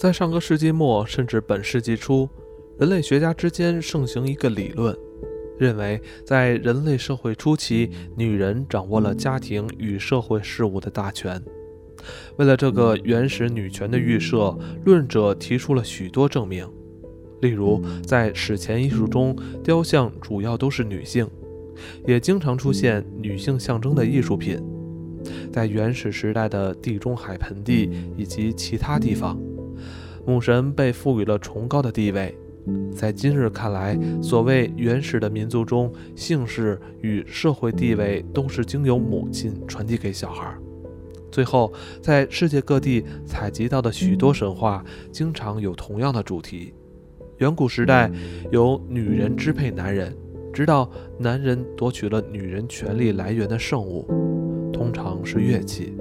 在上个世纪末甚至本世纪初，人类学家之间盛行一个理论，认为在人类社会初期，女人掌握了家庭与社会事务的大权。为了这个原始女权的预设，论者提出了许多证明。例如，在史前艺术中，雕像主要都是女性，也经常出现女性象征的艺术品。在原始时代的地中海盆地以及其他地方。母神被赋予了崇高的地位，在今日看来，所谓原始的民族中，姓氏与社会地位都是经由母亲传递给小孩。最后，在世界各地采集到的许多神话，经常有同样的主题：远古时代由女人支配男人，直到男人夺取了女人权力来源的圣物，通常是乐器。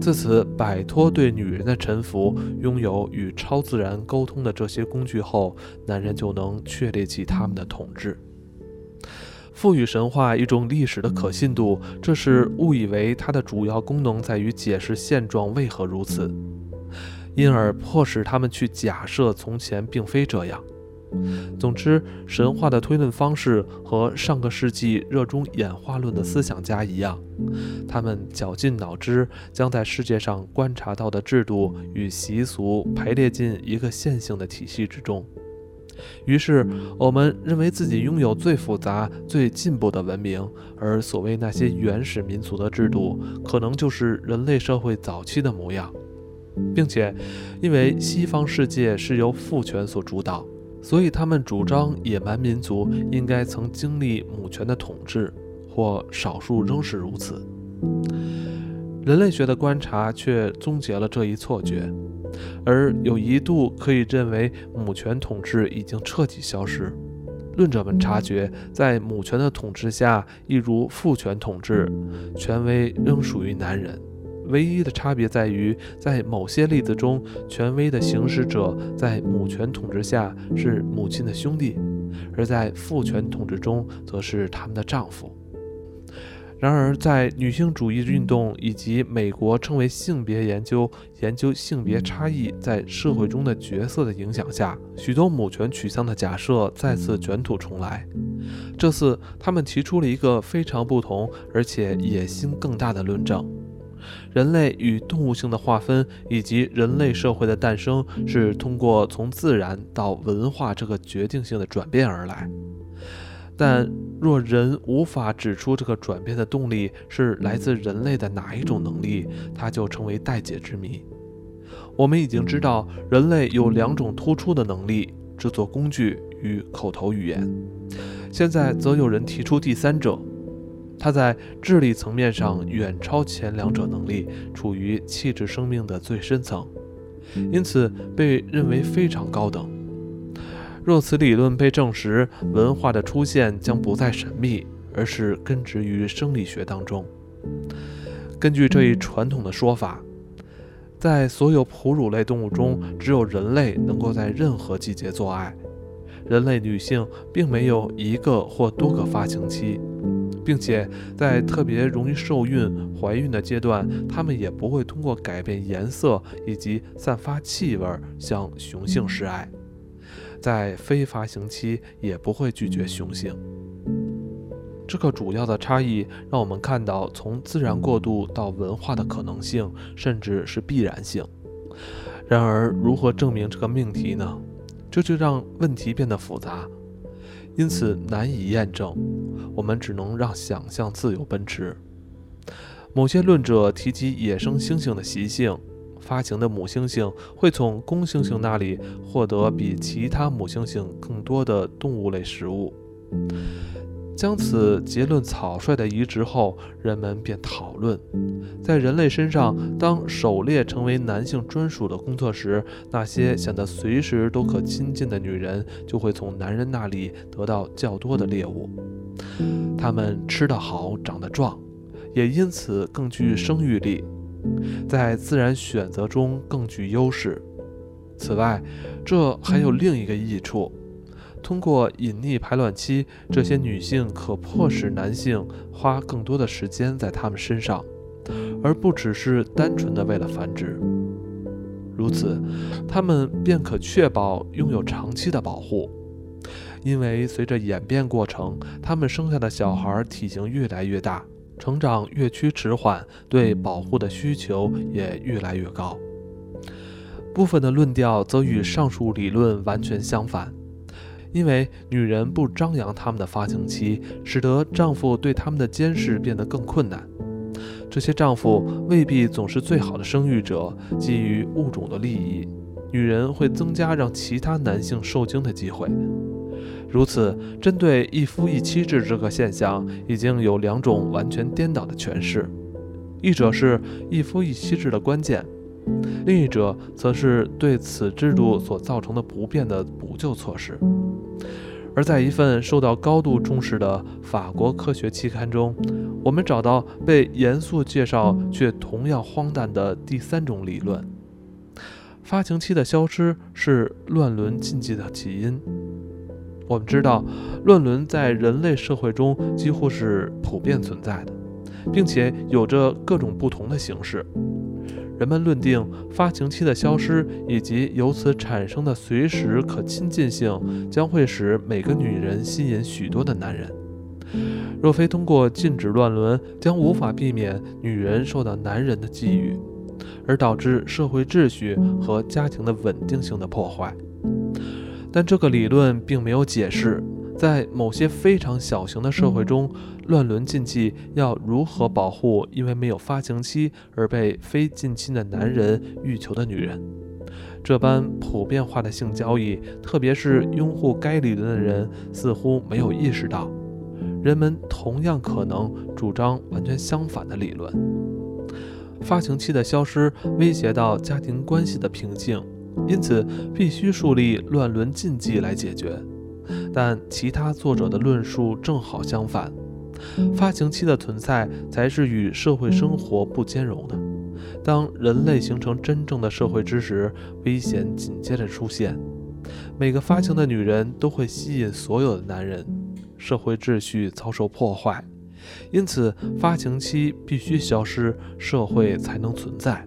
自此摆脱对女人的臣服，拥有与超自然沟通的这些工具后，男人就能确立起他们的统治。赋予神话一种历史的可信度，这是误以为它的主要功能在于解释现状为何如此，因而迫使他们去假设从前并非这样。总之，神话的推论方式和上个世纪热衷演化论的思想家一样，他们绞尽脑汁将在世界上观察到的制度与习俗排列进一个线性的体系之中。于是，我们认为自己拥有最复杂、最进步的文明，而所谓那些原始民族的制度，可能就是人类社会早期的模样，并且，因为西方世界是由父权所主导。所以，他们主张野蛮民族应该曾经历母权的统治，或少数仍是如此。人类学的观察却终结了这一错觉，而有一度可以认为母权统治已经彻底消失。论者们察觉，在母权的统治下，一如父权统治，权威仍属于男人。唯一的差别在于，在某些例子中，权威的行使者在母权统治下是母亲的兄弟，而在父权统治中则是他们的丈夫。然而，在女性主义运动以及美国称为性别研究、研究性别差异在社会中的角色的影响下，许多母权取向的假设再次卷土重来。这次，他们提出了一个非常不同而且野心更大的论证。人类与动物性的划分，以及人类社会的诞生，是通过从自然到文化这个决定性的转变而来。但若人无法指出这个转变的动力是来自人类的哪一种能力，它就成为待解之谜。我们已经知道，人类有两种突出的能力：制作工具与口头语言。现在则有人提出第三者。它在智力层面上远超前两者能力，处于气质生命的最深层，因此被认为非常高等。若此理论被证实，文化的出现将不再神秘，而是根植于生理学当中。根据这一传统的说法，在所有哺乳类动物中，只有人类能够在任何季节做爱。人类女性并没有一个或多个发情期。并且在特别容易受孕、怀孕的阶段，它们也不会通过改变颜色以及散发气味向雄性示爱，在非发情期也不会拒绝雄性。这个主要的差异让我们看到从自然过渡到文化的可能性，甚至是必然性。然而，如何证明这个命题呢？这就让问题变得复杂。因此难以验证，我们只能让想象自由奔驰。某些论者提及野生猩猩的习性：发情的母猩猩会从公猩猩那里获得比其他母猩猩更多的动物类食物。将此结论草率地移植后，人们便讨论：在人类身上，当狩猎成为男性专属的工作时，那些显得随时都可亲近的女人就会从男人那里得到较多的猎物。他们吃得好，长得壮，也因此更具生育力，在自然选择中更具优势。此外，这还有另一个益处。通过隐匿排卵期，这些女性可迫使男性花更多的时间在她们身上，而不只是单纯的为了繁殖。如此，他们便可确保拥有长期的保护。因为随着演变过程，他们生下的小孩体型越来越大，成长越趋迟缓，对保护的需求也越来越高。部分的论调则与上述理论完全相反，因为女人不张扬她们的发情期，使得丈夫对她们的监视变得更困难。这些丈夫未必总是最好的生育者，基于物种的利益，女人会增加让其他男性受精的机会。如此，针对一夫一妻制这个现象，已经有两种完全颠倒的诠释：一者是一夫一妻制的关键。另一者则是对此制度所造成的不便的补救措施。而在一份受到高度重视的法国科学期刊中，我们找到被严肃介绍却同样荒诞的第三种理论：发情期的消失是乱伦禁忌的起因。我们知道，乱伦在人类社会中几乎是普遍存在的，并且有着各种不同的形式。人们论定发情期的消失以及由此产生的随时可亲近性，将会使每个女人吸引许多的男人。若非通过禁止乱伦，将无法避免女人受到男人的觊觎，而导致社会秩序和家庭的稳定性的破坏。但这个理论并没有解释。在某些非常小型的社会中，乱伦禁忌要如何保护因为没有发情期而被非近亲的男人欲求的女人？这般普遍化的性交易，特别是拥护该理论的人，似乎没有意识到，人们同样可能主张完全相反的理论。发情期的消失威胁到家庭关系的平静，因此必须树立乱伦禁忌来解决。但其他作者的论述正好相反，发情期的存在才是与社会生活不兼容的。当人类形成真正的社会之时，危险紧接着出现。每个发情的女人都会吸引所有的男人，社会秩序遭受破坏。因此，发情期必须消失，社会才能存在。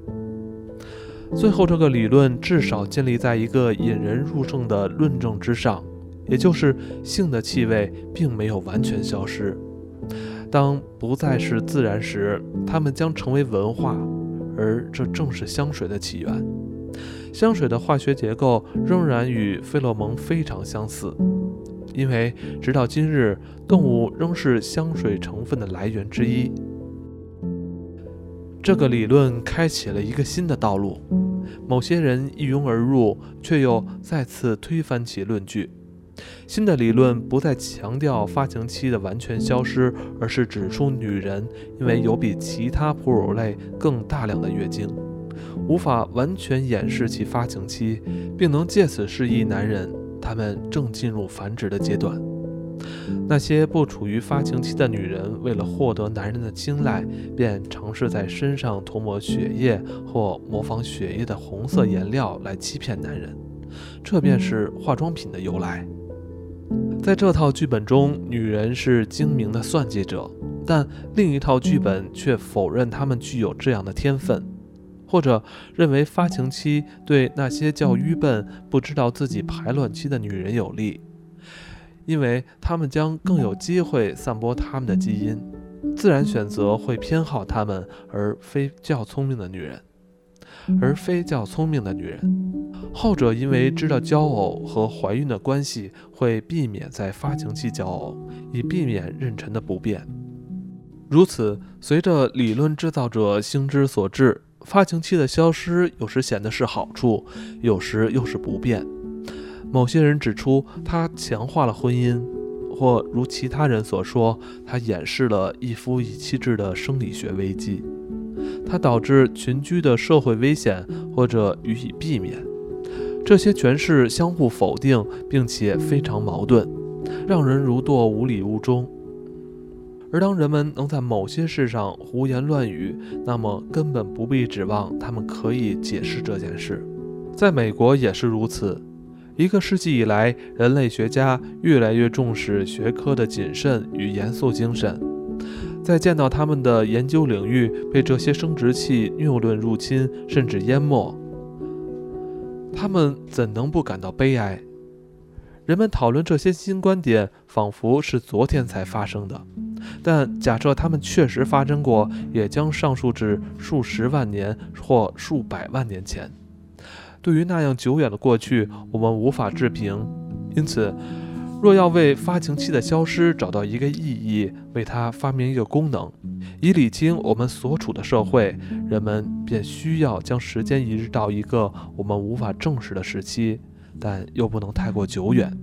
最后，这个理论至少建立在一个引人入胜的论证之上。也就是性的气味并没有完全消失。当不再是自然时，它们将成为文化，而这正是香水的起源。香水的化学结构仍然与费洛蒙非常相似，因为直到今日，动物仍是香水成分的来源之一。这个理论开启了一个新的道路，某些人一拥而入，却又再次推翻其论据。新的理论不再强调发情期的完全消失，而是指出女人因为有比其他哺乳类更大量的月经，无法完全掩饰其发情期，并能借此示意男人他们正进入繁殖的阶段。那些不处于发情期的女人，为了获得男人的青睐，便尝试在身上涂抹血液或模仿血液的红色颜料来欺骗男人，这便是化妆品的由来。在这套剧本中，女人是精明的算计者，但另一套剧本却否认她们具有这样的天分，或者认为发情期对那些较愚笨、不知道自己排卵期的女人有利，因为她们将更有机会散播她们的基因，自然选择会偏好她们，而非较聪明的女人。而非较聪明的女人，后者因为知道交偶和怀孕的关系，会避免在发情期交偶，以避免妊娠的不便。如此，随着理论制造者心之所至，发情期的消失有时显得是好处，有时又是不便。某些人指出，它强化了婚姻，或如其他人所说，它掩饰了一夫一妻制的生理学危机。它导致群居的社会危险，或者予以避免。这些诠释相互否定，并且非常矛盾，让人如堕无里雾中。而当人们能在某些事上胡言乱语，那么根本不必指望他们可以解释这件事。在美国也是如此。一个世纪以来，人类学家越来越重视学科的谨慎与严肃精神。在见到他们的研究领域被这些生殖器谬论入侵甚至淹没，他们怎能不感到悲哀？人们讨论这些新观点，仿佛是昨天才发生的。但假设它们确实发生过，也将上溯至数十万年或数百万年前。对于那样久远的过去，我们无法置评。因此，若要为发情期的消失找到一个意义，为它发明一个功能，以理清我们所处的社会，人们便需要将时间移植到一个我们无法证实的时期，但又不能太过久远，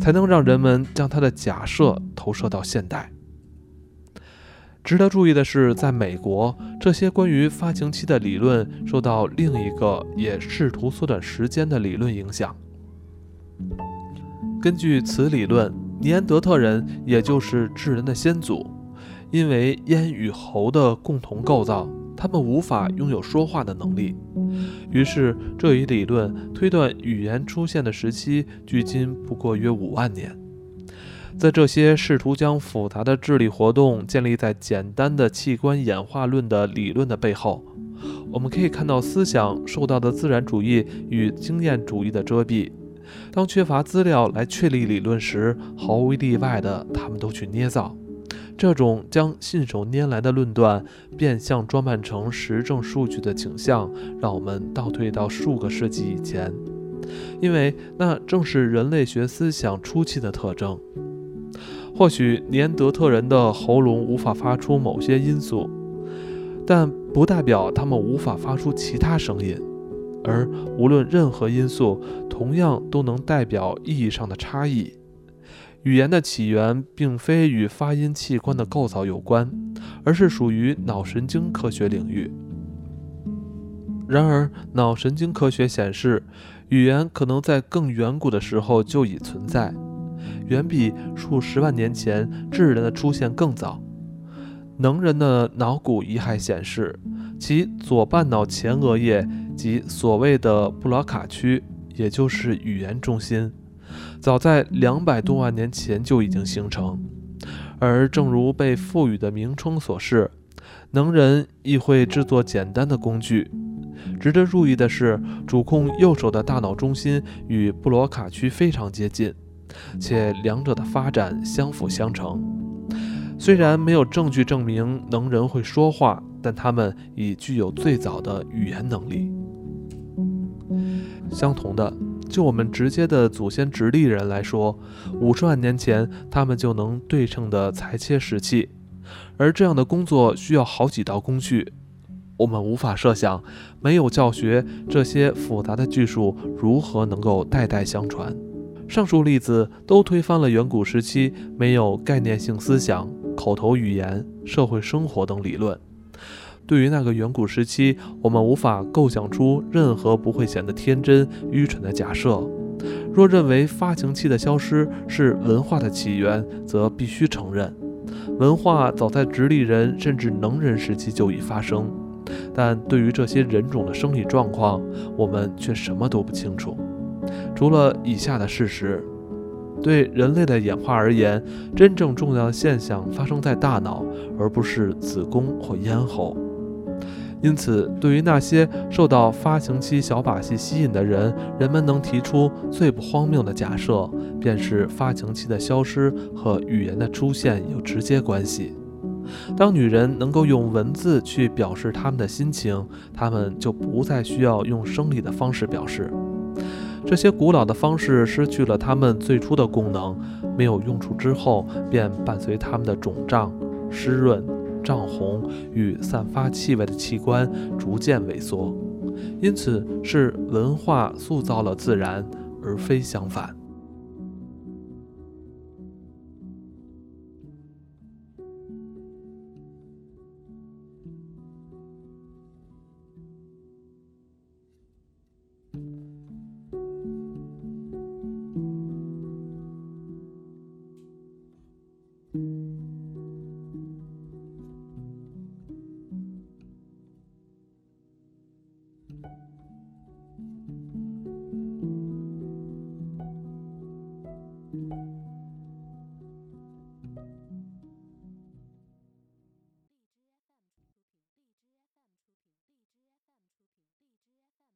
才能让人们将他的假设投射到现代。值得注意的是，在美国，这些关于发情期的理论受到另一个也试图缩短时间的理论影响。根据此理论，尼安德特人也就是智人的先祖，因为咽与喉的共同构造，他们无法拥有说话的能力。于是，这一理论推断语言出现的时期距今不过约五万年。在这些试图将复杂的智力活动建立在简单的器官演化论的理论的背后，我们可以看到思想受到的自然主义与经验主义的遮蔽。当缺乏资料来确立理论时，毫无例外的，他们都去捏造。这种将信手拈来的论断变相装扮成实证数据的倾向，让我们倒退到数个世纪以前，因为那正是人类学思想初期的特征。或许尼安德特人的喉咙无法发出某些音素，但不代表他们无法发出其他声音。而无论任何因素，同样都能代表意义上的差异。语言的起源并非与发音器官的构造有关，而是属于脑神经科学领域。然而，脑神经科学显示，语言可能在更远古的时候就已存在。远比数十万年前智人的出现更早。能人的脑骨遗骸显示，其左半脑前额叶及所谓的布罗卡区，也就是语言中心，早在两百多万年前就已经形成。而正如被赋予的名称所示，能人亦会制作简单的工具。值得注意的是，主控右手的大脑中心与布罗卡区非常接近。且两者的发展相辅相成。虽然没有证据证明能人会说话，但他们已具有最早的语言能力。相同的，就我们直接的祖先直立人来说，五十万年前他们就能对称的裁切石器，而这样的工作需要好几道工序。我们无法设想，没有教学，这些复杂的技术如何能够代代相传。上述例子都推翻了远古时期没有概念性思想、口头语言、社会生活等理论。对于那个远古时期，我们无法构想出任何不会显得天真、愚蠢的假设。若认为发情期的消失是文化的起源，则必须承认，文化早在直立人甚至能人时期就已发生。但对于这些人种的生理状况，我们却什么都不清楚。除了以下的事实，对人类的演化而言，真正重要的现象发生在大脑，而不是子宫或咽喉。因此，对于那些受到发情期小把戏吸引的人，人们能提出最不荒谬的假设，便是发情期的消失和语言的出现有直接关系。当女人能够用文字去表示她们的心情，她们就不再需要用生理的方式表示。这些古老的方式失去了它们最初的功能，没有用处之后，便伴随它们的肿胀、湿润、涨红与散发气味的器官逐渐萎缩。因此，是文化塑造了自然，而非相反。